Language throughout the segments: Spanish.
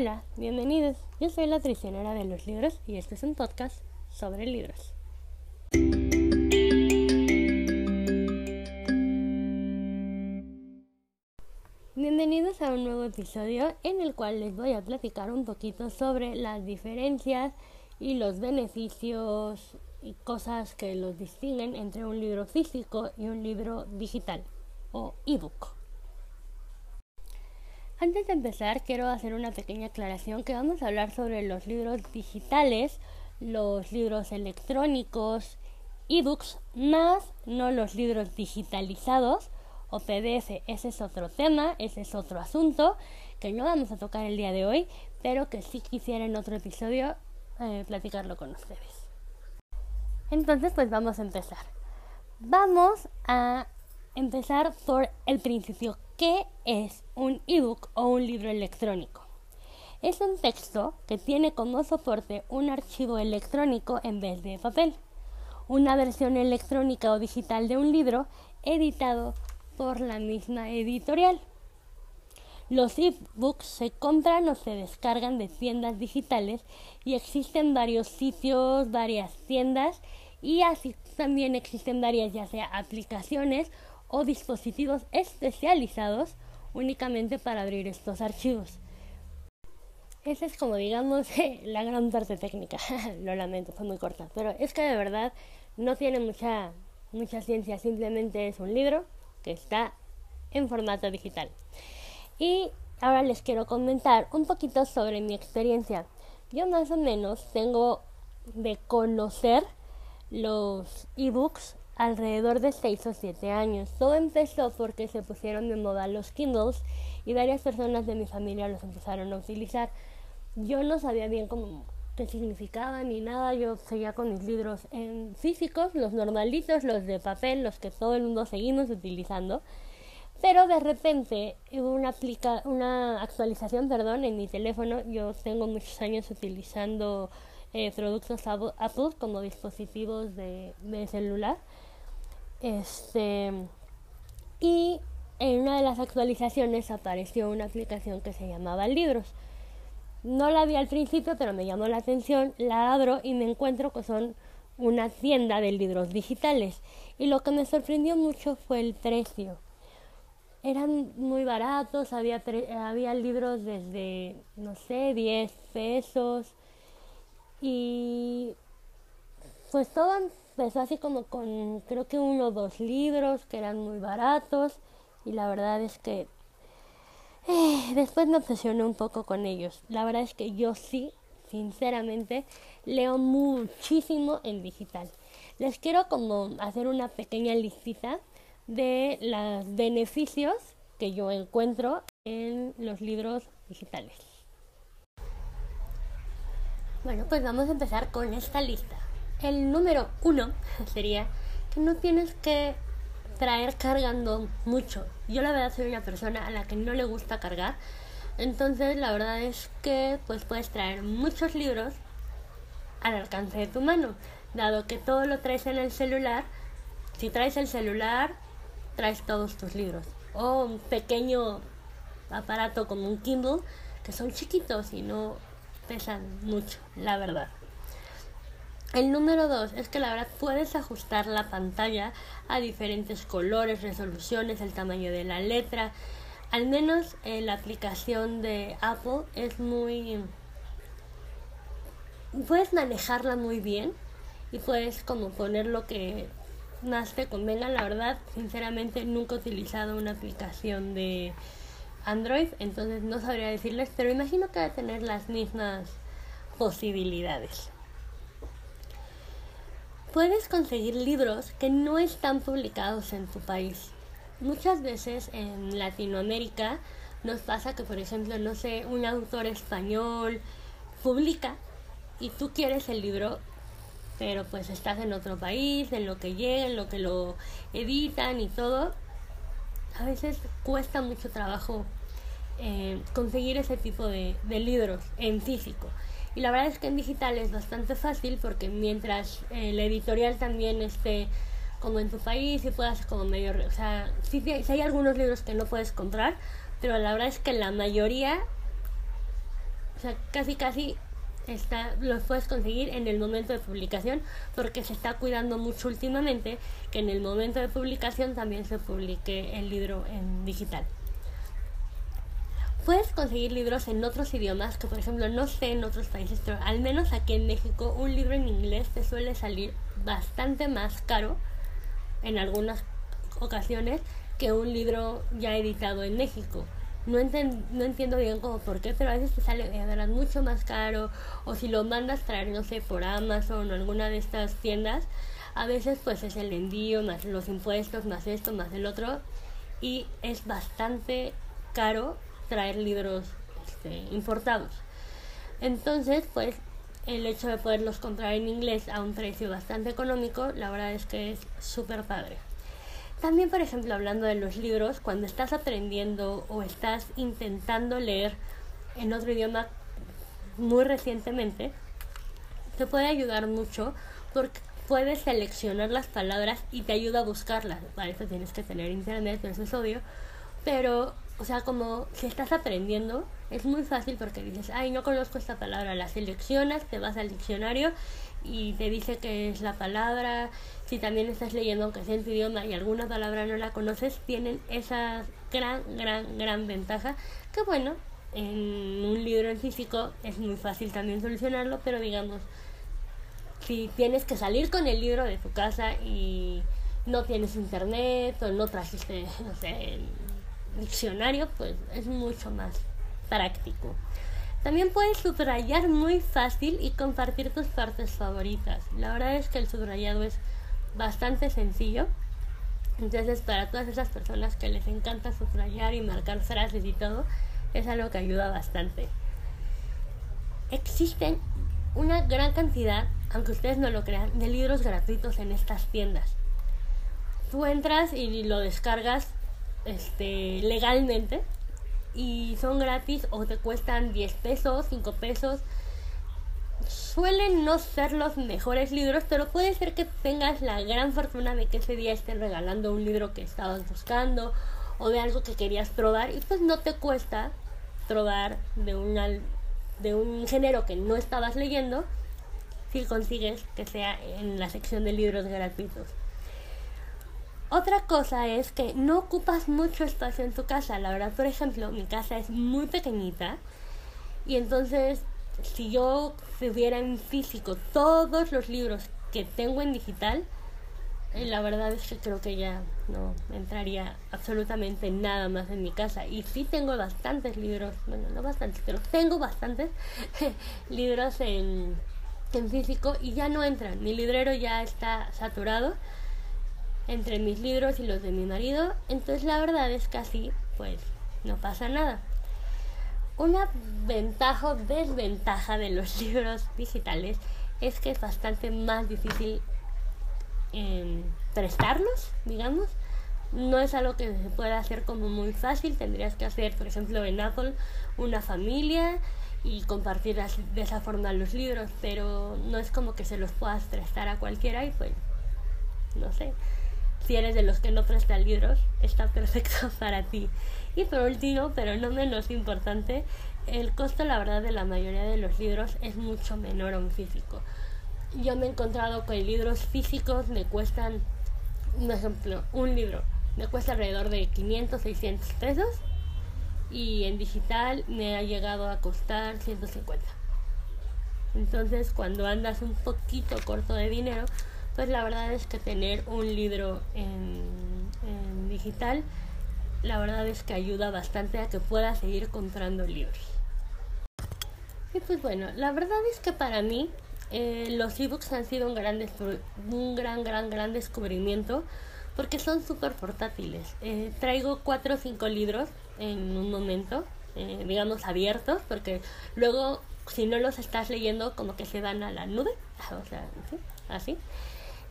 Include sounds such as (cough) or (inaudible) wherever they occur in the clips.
Hola, bienvenidos. Yo soy la traicionera de los libros y este es un podcast sobre libros. Bienvenidos a un nuevo episodio en el cual les voy a platicar un poquito sobre las diferencias y los beneficios y cosas que los distinguen entre un libro físico y un libro digital o ebook. Antes de empezar, quiero hacer una pequeña aclaración que vamos a hablar sobre los libros digitales, los libros electrónicos, ebooks, más no los libros digitalizados o PDF. Ese es otro tema, ese es otro asunto que no vamos a tocar el día de hoy, pero que sí quisiera en otro episodio eh, platicarlo con ustedes. Entonces, pues vamos a empezar. Vamos a empezar por el principio. ¿Qué es un ebook o un libro electrónico? Es un texto que tiene como soporte un archivo electrónico en vez de papel, una versión electrónica o digital de un libro editado por la misma editorial. Los ebooks se compran o se descargan de tiendas digitales y existen varios sitios, varias tiendas y así también existen varias ya sea aplicaciones o dispositivos especializados únicamente para abrir estos archivos. Esa es como digamos (laughs) la gran parte técnica. (laughs) Lo lamento, fue muy corta, pero es que de verdad no tiene mucha mucha ciencia, simplemente es un libro que está en formato digital. Y ahora les quiero comentar un poquito sobre mi experiencia. Yo más o menos tengo de conocer los ebooks alrededor de 6 o 7 años. Todo empezó porque se pusieron de moda los Kindles y varias personas de mi familia los empezaron a utilizar. Yo no sabía bien cómo qué significaba ni nada, yo seguía con mis libros en físicos, los normalitos, los de papel, los que todo el mundo seguimos utilizando. Pero de repente hubo una, aplica una actualización perdón, en mi teléfono. Yo tengo muchos años utilizando eh, productos Apple como dispositivos de, de celular este, y en una de las actualizaciones apareció una aplicación que se llamaba Libros. No la vi al principio, pero me llamó la atención, la abro y me encuentro que son una tienda de libros digitales. Y lo que me sorprendió mucho fue el precio. Eran muy baratos, había, había libros desde, no sé, 10 pesos. Y pues todo empezó así como con creo que uno o dos libros que eran muy baratos y la verdad es que eh, después me obsesioné un poco con ellos. La verdad es que yo sí, sinceramente, leo muchísimo en digital. Les quiero como hacer una pequeña listita de los beneficios que yo encuentro en los libros digitales. Bueno, pues vamos a empezar con esta lista. El número uno (laughs) sería que no tienes que traer cargando mucho. Yo la verdad soy una persona a la que no le gusta cargar. Entonces la verdad es que pues puedes traer muchos libros al alcance de tu mano. Dado que todo lo traes en el celular, si traes el celular, traes todos tus libros. O un pequeño aparato como un Kindle, que son chiquitos y no pesan mucho, la verdad. El número dos es que la verdad puedes ajustar la pantalla a diferentes colores, resoluciones, el tamaño de la letra. Al menos en la aplicación de Apple es muy... Puedes manejarla muy bien y puedes como poner lo que más te convenga. La verdad, sinceramente nunca he utilizado una aplicación de Android, entonces no sabría decirles, pero imagino que va a tener las mismas posibilidades puedes conseguir libros que no están publicados en tu país. Muchas veces en Latinoamérica nos pasa que, por ejemplo, no sé, un autor español publica y tú quieres el libro, pero pues estás en otro país, en lo que llega, en lo que lo editan y todo. A veces cuesta mucho trabajo eh, conseguir ese tipo de libros en físico. Y la verdad es que en digital es bastante fácil porque mientras el la editorial también esté como en tu país y puedas como medio... O sea, sí, sí hay algunos libros que no puedes comprar, pero la verdad es que la mayoría O sea, casi casi está, los puedes conseguir en el momento de publicación porque se está cuidando mucho últimamente que en el momento de publicación también se publique el libro en digital. Puedes conseguir libros en otros idiomas que por ejemplo no sé en otros países, pero al menos aquí en México un libro en inglés te suele salir bastante más caro en algunas ocasiones que un libro ya editado en México. No, no entiendo bien como por qué, pero a veces te sale de verdad mucho más caro o si lo mandas traer, no sé, por Amazon o alguna de estas tiendas, a veces pues es el envío más los impuestos, más esto, más el otro y es bastante caro traer libros este, importados. Entonces, pues el hecho de poderlos comprar en inglés a un precio bastante económico, la verdad es que es súper padre. También, por ejemplo, hablando de los libros, cuando estás aprendiendo o estás intentando leer en otro idioma muy recientemente, te puede ayudar mucho porque puedes seleccionar las palabras y te ayuda a buscarlas. Para eso tienes que tener internet, eso es obvio. Pero, o sea, como si estás aprendiendo, es muy fácil porque dices, ay, no conozco esta palabra, la seleccionas, te vas al diccionario y te dice que es la palabra. Si también estás leyendo, aunque sea en tu idioma y alguna palabra no la conoces, tienen esa gran, gran, gran ventaja. Que bueno, en un libro en físico es muy fácil también solucionarlo, pero digamos, si tienes que salir con el libro de tu casa y no tienes internet o no trajiste, (laughs) no sé, diccionario, pues es mucho más práctico. También puedes subrayar muy fácil y compartir tus partes favoritas. La verdad es que el subrayado es bastante sencillo. Entonces, para todas esas personas que les encanta subrayar y marcar frases y todo, es algo que ayuda bastante. Existen una gran cantidad, aunque ustedes no lo crean, de libros gratuitos en estas tiendas. Tú entras y lo descargas este, legalmente y son gratis o te cuestan 10 pesos, 5 pesos. Suelen no ser los mejores libros, pero puede ser que tengas la gran fortuna de que ese día estén regalando un libro que estabas buscando o de algo que querías probar y pues no te cuesta probar de, una, de un género que no estabas leyendo si consigues que sea en la sección de libros gratuitos. Otra cosa es que no ocupas mucho espacio en tu casa. La verdad, por ejemplo, mi casa es muy pequeñita y entonces si yo tuviera en físico todos los libros que tengo en digital, eh, la verdad es que creo que ya no entraría absolutamente nada más en mi casa. Y sí tengo bastantes libros, bueno, no bastantes, pero tengo bastantes (laughs) libros en, en físico y ya no entran. Mi librero ya está saturado entre mis libros y los de mi marido, entonces la verdad es que así, pues, no pasa nada. Una ventaja o desventaja de los (laughs) libros digitales es que es bastante más difícil em, prestarlos, digamos. No es algo que se pueda hacer como muy fácil. Tendrías que hacer, por ejemplo, en Apple una familia y compartir de esa forma los libros, pero no es como que se los puedas prestar a cualquiera y pues, no sé si eres de los que no prestan libros, está perfecto (laughs) para ti. Y por último, pero no menos importante, el costo, la verdad, de la mayoría de los libros es mucho menor a un físico. Yo me he encontrado que libros físicos me cuestan, un ejemplo, un libro me cuesta alrededor de 500, 600 pesos y en digital me ha llegado a costar 150. Entonces, cuando andas un poquito corto de dinero, pues la verdad es que tener un libro en, digital, la verdad es que ayuda bastante a que puedas seguir comprando libros. Y pues bueno, la verdad es que para mí eh, los ebooks han sido un gran, un gran, gran, gran descubrimiento porque son súper portátiles. Eh, traigo cuatro o cinco libros en un momento, eh, digamos abiertos, porque luego si no los estás leyendo como que se van a la nube, (laughs) o sea, así.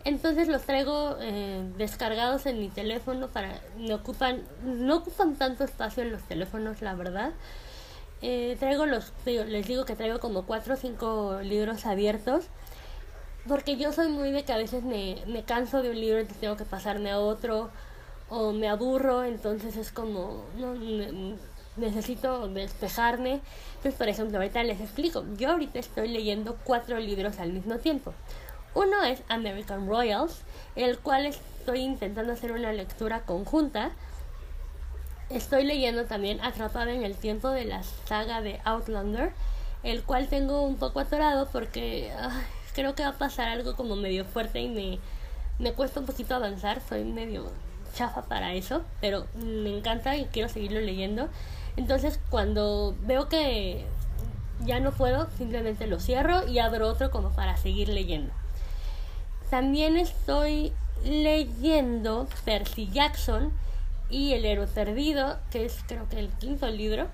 Entonces los traigo eh, descargados en mi teléfono para me ocupan no ocupan tanto espacio en los teléfonos, la verdad. Eh, traigo los les digo que traigo como cuatro o cinco libros abiertos porque yo soy muy de que a veces me, me canso de un libro y tengo que pasarme a otro o me aburro, entonces es como no, necesito despejarme. Entonces, por ejemplo, ahorita les explico. Yo ahorita estoy leyendo cuatro libros al mismo tiempo. Uno es American Royals, el cual estoy intentando hacer una lectura conjunta. Estoy leyendo también Atrapada en el tiempo de la saga de Outlander, el cual tengo un poco atorado porque creo que va a pasar algo como medio fuerte y me, me cuesta un poquito avanzar. Soy medio chafa para eso, pero me encanta y quiero seguirlo leyendo. Entonces, cuando veo que ya no puedo, simplemente lo cierro y abro otro como para seguir leyendo. También estoy leyendo Percy Jackson y El héroe perdido, que es creo que el quinto libro.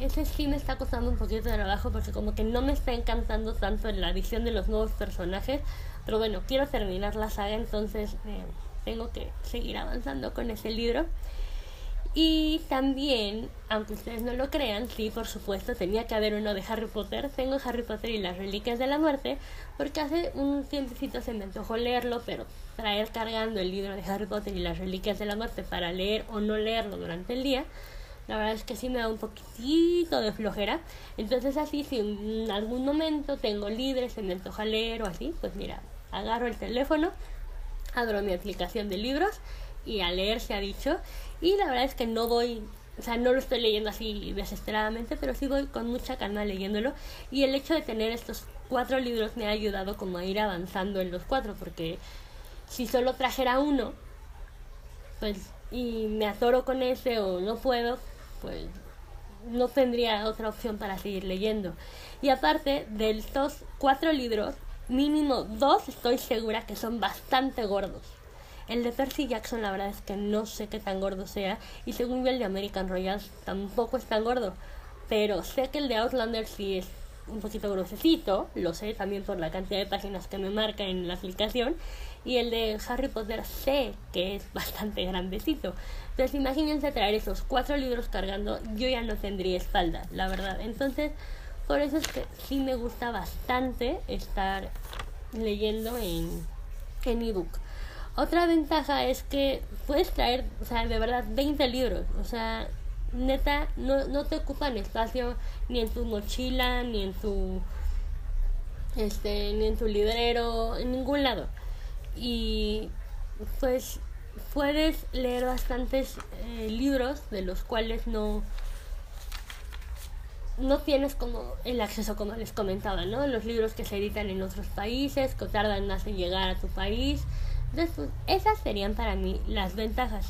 Ese sí me está costando un poquito de trabajo porque como que no me está encantando tanto la visión de los nuevos personajes. Pero bueno, quiero terminar la saga, entonces eh, tengo que seguir avanzando con ese libro. Y también, aunque ustedes no lo crean, sí, por supuesto, tenía que haber uno de Harry Potter. Tengo Harry Potter y las Reliquias de la Muerte, porque hace un tiempecito se me antojó leerlo, pero traer cargando el libro de Harry Potter y las Reliquias de la Muerte para leer o no leerlo durante el día, la verdad es que sí me da un poquitito de flojera. Entonces así, si en algún momento tengo libre, se me antoja leer o así, pues mira, agarro el teléfono, abro mi aplicación de libros y a leer se ha dicho y la verdad es que no voy o sea, no lo estoy leyendo así desesperadamente, pero sí voy con mucha calma leyéndolo. Y el hecho de tener estos cuatro libros me ha ayudado como a ir avanzando en los cuatro, porque si solo trajera uno, pues, y me atoro con ese o no puedo, pues no tendría otra opción para seguir leyendo. Y aparte de estos cuatro libros, mínimo dos estoy segura que son bastante gordos. El de Percy Jackson la verdad es que no sé qué tan gordo sea y según el de American Royals tampoco es tan gordo. Pero sé que el de Outlander sí es un poquito grosecito, lo sé también por la cantidad de páginas que me marca en la aplicación. Y el de Harry Potter sé que es bastante grandecito. Entonces imagínense traer esos cuatro libros cargando, yo ya no tendría espalda, la verdad. Entonces, por eso es que sí me gusta bastante estar leyendo en, en ebook. Otra ventaja es que puedes traer, o sea, de verdad, 20 libros. O sea, neta, no, no te ocupan espacio ni en tu mochila, ni en tu, este, ni en tu librero, en ningún lado. Y pues puedes leer bastantes eh, libros de los cuales no no tienes como el acceso como les comentaba, ¿no? Los libros que se editan en otros países, que tardan más en llegar a tu país, entonces, esas serían para mí las ventajas.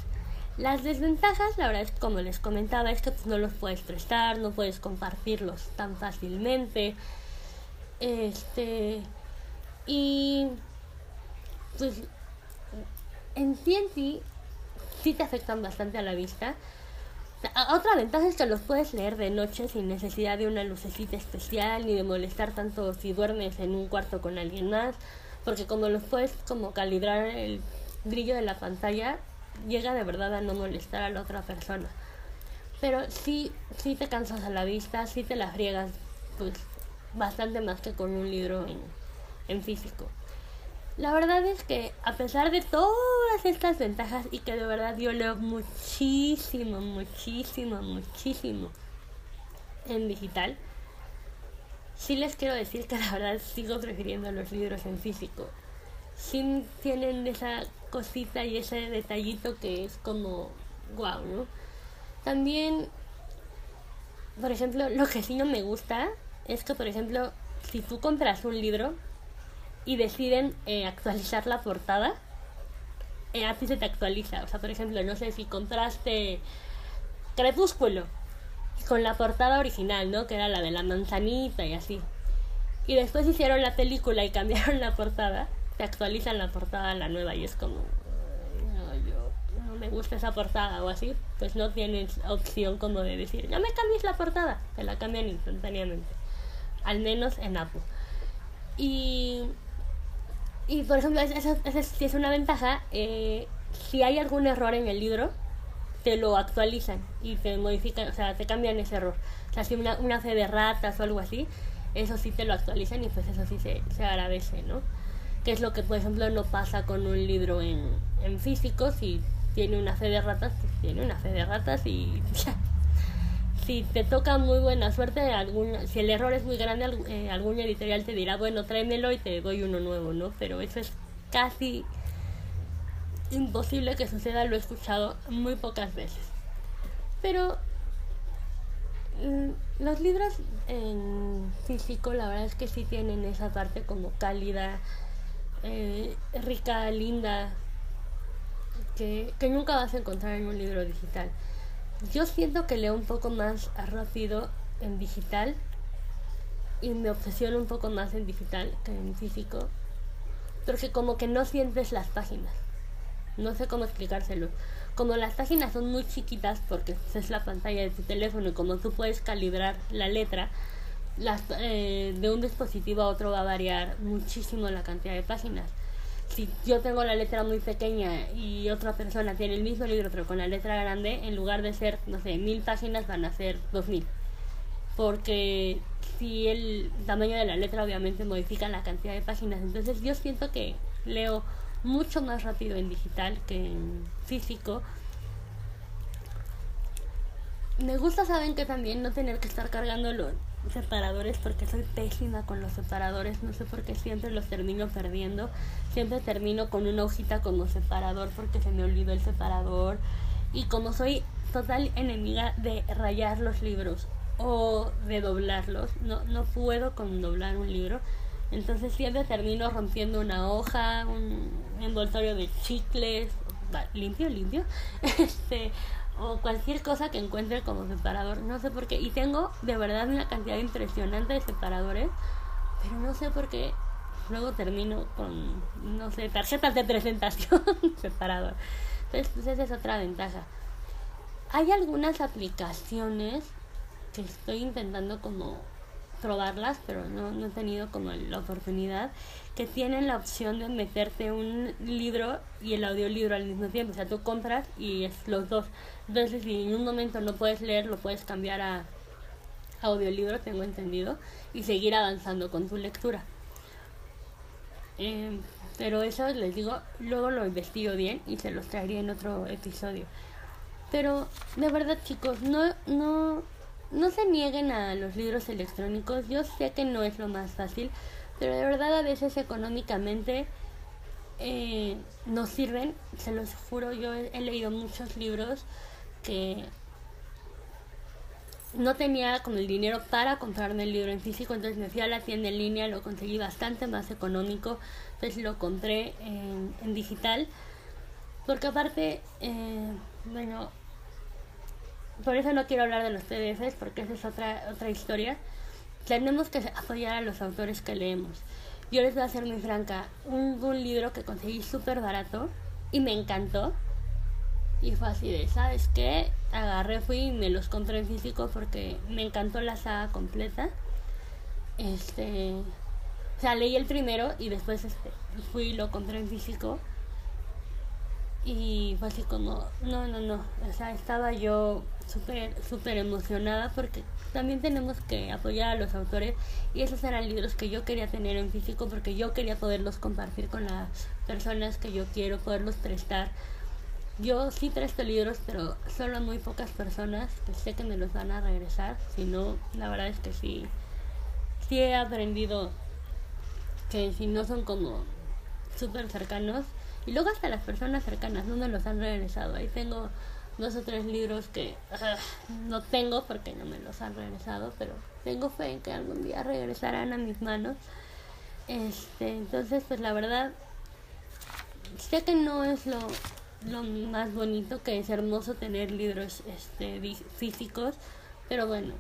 Las desventajas, la verdad es que como les comentaba, es que pues, no los puedes prestar, no puedes compartirlos tan fácilmente. Este. Y. Pues. En sí en sí, sí te afectan bastante a la vista. Otra ventaja es que los puedes leer de noche sin necesidad de una lucecita especial ni de molestar tanto si duermes en un cuarto con alguien más porque como los puedes como calibrar el brillo de la pantalla, llega de verdad a no molestar a la otra persona. Pero sí, sí te cansas a la vista, sí te la friegas, pues bastante más que con un libro en, en físico. La verdad es que a pesar de todas estas ventajas y que de verdad yo leo muchísimo, muchísimo, muchísimo en digital, sí les quiero decir que la verdad sigo prefiriendo los libros en físico. Sí tienen esa cosita y ese detallito que es como guau, ¿no? También, por ejemplo, lo que sí no me gusta es que, por ejemplo, si tú compras un libro y deciden eh, actualizar la portada, eh, así se te actualiza. O sea, por ejemplo, no sé si compraste Crepúsculo con la portada original, ¿no? Que era la de la manzanita y así. Y después hicieron la película y cambiaron la portada. Te actualizan la portada a la nueva y es como, no, yo no me gusta esa portada o así. Pues no tienes opción como de decir, no me cambies la portada. Te la cambian instantáneamente. Al menos en Apple. Y, y por ejemplo, esa, es una ventaja. Eh, si hay algún error en el libro, te lo actualizan y te modifican, o sea, te cambian ese error. O sea, si una, una fe de ratas o algo así, eso sí te lo actualizan y pues eso sí se, se agradece, ¿no? Que es lo que, por ejemplo, no pasa con un libro en, en físico, si tiene una fe de ratas, pues tiene una fe de ratas y (laughs) ya, si te toca muy buena suerte, algún, si el error es muy grande, eh, algún editorial te dirá, bueno, tráemelo y te doy uno nuevo, ¿no? Pero eso es casi imposible que suceda, lo he escuchado muy pocas veces. Pero mm, los libros en físico, la verdad es que sí tienen esa parte como cálida, eh, rica, linda, que, que nunca vas a encontrar en un libro digital. Yo siento que leo un poco más rápido en digital y me obsesiono un poco más en digital que en físico, porque como que no sientes las páginas. No sé cómo explicárselo. Como las páginas son muy chiquitas porque es la pantalla de tu teléfono y como tú puedes calibrar la letra, las, eh, de un dispositivo a otro va a variar muchísimo la cantidad de páginas si yo tengo la letra muy pequeña y otra persona tiene el mismo libro pero con la letra grande, en lugar de ser, no sé, mil páginas van a ser dos mil. Porque si el tamaño de la letra obviamente modifica la cantidad de páginas. Entonces yo siento que leo mucho más rápido en digital que en físico. Me gusta, saben que también no tener que estar cargando los separadores porque soy pésima con los separadores, no sé por qué siempre los termino perdiendo, siempre termino con una hojita como separador porque se me olvidó el separador. Y como soy total enemiga de rayar los libros o de doblarlos, no, no puedo con doblar un libro, entonces siempre termino rompiendo una hoja, un envoltorio de chicles, limpio, limpio, (laughs) este, o cualquier cosa que encuentre como separador. No sé por qué. Y tengo de verdad una cantidad impresionante de separadores, pero no sé por qué. Luego termino con, no sé, tarjetas de presentación (laughs) separador. Entonces, pues esa es otra ventaja. Hay algunas aplicaciones que estoy intentando como probarlas, pero no, no he tenido como la oportunidad, que tienen la opción de meterte un libro y el audiolibro al mismo tiempo. O sea, tú compras y es los dos. Entonces, si en un momento no puedes leer, lo puedes cambiar a audiolibro, tengo entendido, y seguir avanzando con tu lectura. Eh, pero eso les digo, luego lo investigo bien y se los traería en otro episodio. Pero de verdad chicos, no, no, no se nieguen a los libros electrónicos. Yo sé que no es lo más fácil, pero de verdad a veces económicamente eh, sirven. Se los juro, yo he, leído muchos libros que no tenía como el dinero para comprarme el libro en físico, entonces me fui a la tienda en línea, lo conseguí bastante más económico, entonces lo compré en, en digital, porque aparte, eh, bueno, por eso no quiero hablar de los PDFs, porque esa es otra, otra historia. Tenemos que apoyar a los autores que leemos. Yo les voy a ser muy franca, un, un libro que conseguí súper barato y me encantó. Y fue así de, ¿sabes qué? Agarré, fui y me los compré en físico porque me encantó la saga completa. Este, o sea, leí el primero y después este, fui y lo compré en físico y fue así como, no, no, no, o sea, estaba yo súper, súper emocionada porque también tenemos que apoyar a los autores y esos eran libros que yo quería tener en físico porque yo quería poderlos compartir con las personas que yo quiero, poderlos prestar. Yo sí presto libros, pero solo a muy pocas personas que sé que me los van a regresar, si no, la verdad es que sí, sí he aprendido que si no son como súper cercanos, y luego hasta las personas cercanas no me los han regresado. Ahí tengo dos o tres libros que ah, no tengo porque no me los han regresado, pero tengo fe en que algún día regresarán a mis manos. Este, entonces, pues la verdad, sé que no es lo, lo más bonito, que es hermoso tener libros este, físicos, pero bueno,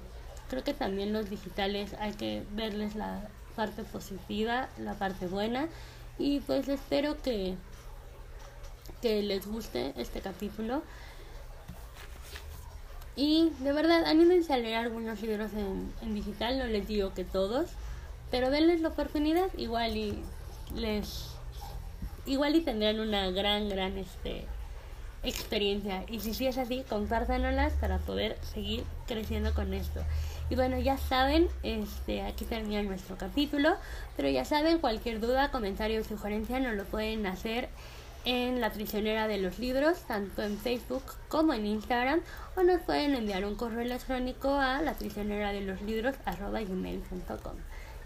creo que también los digitales hay que verles la parte positiva, la parte buena, y pues espero que que les guste este capítulo. Y de verdad, anímense a leer algunos libros en, digital, no les digo que todos, pero denles la oportunidad, igual y les igual y tendrán una gran, gran este experiencia. Y si sí es así, compártanoslas para poder seguir creciendo con esto. Y bueno, ya saben, este, aquí termina nuestro capítulo, pero ya saben, cualquier duda, comentario o sugerencia nos lo pueden hacer en la traicionera de los libros, tanto en Facebook como en Instagram, o nos pueden enviar un correo electrónico a la traicionera de los libros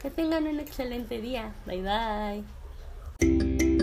Que tengan un excelente día. Bye bye.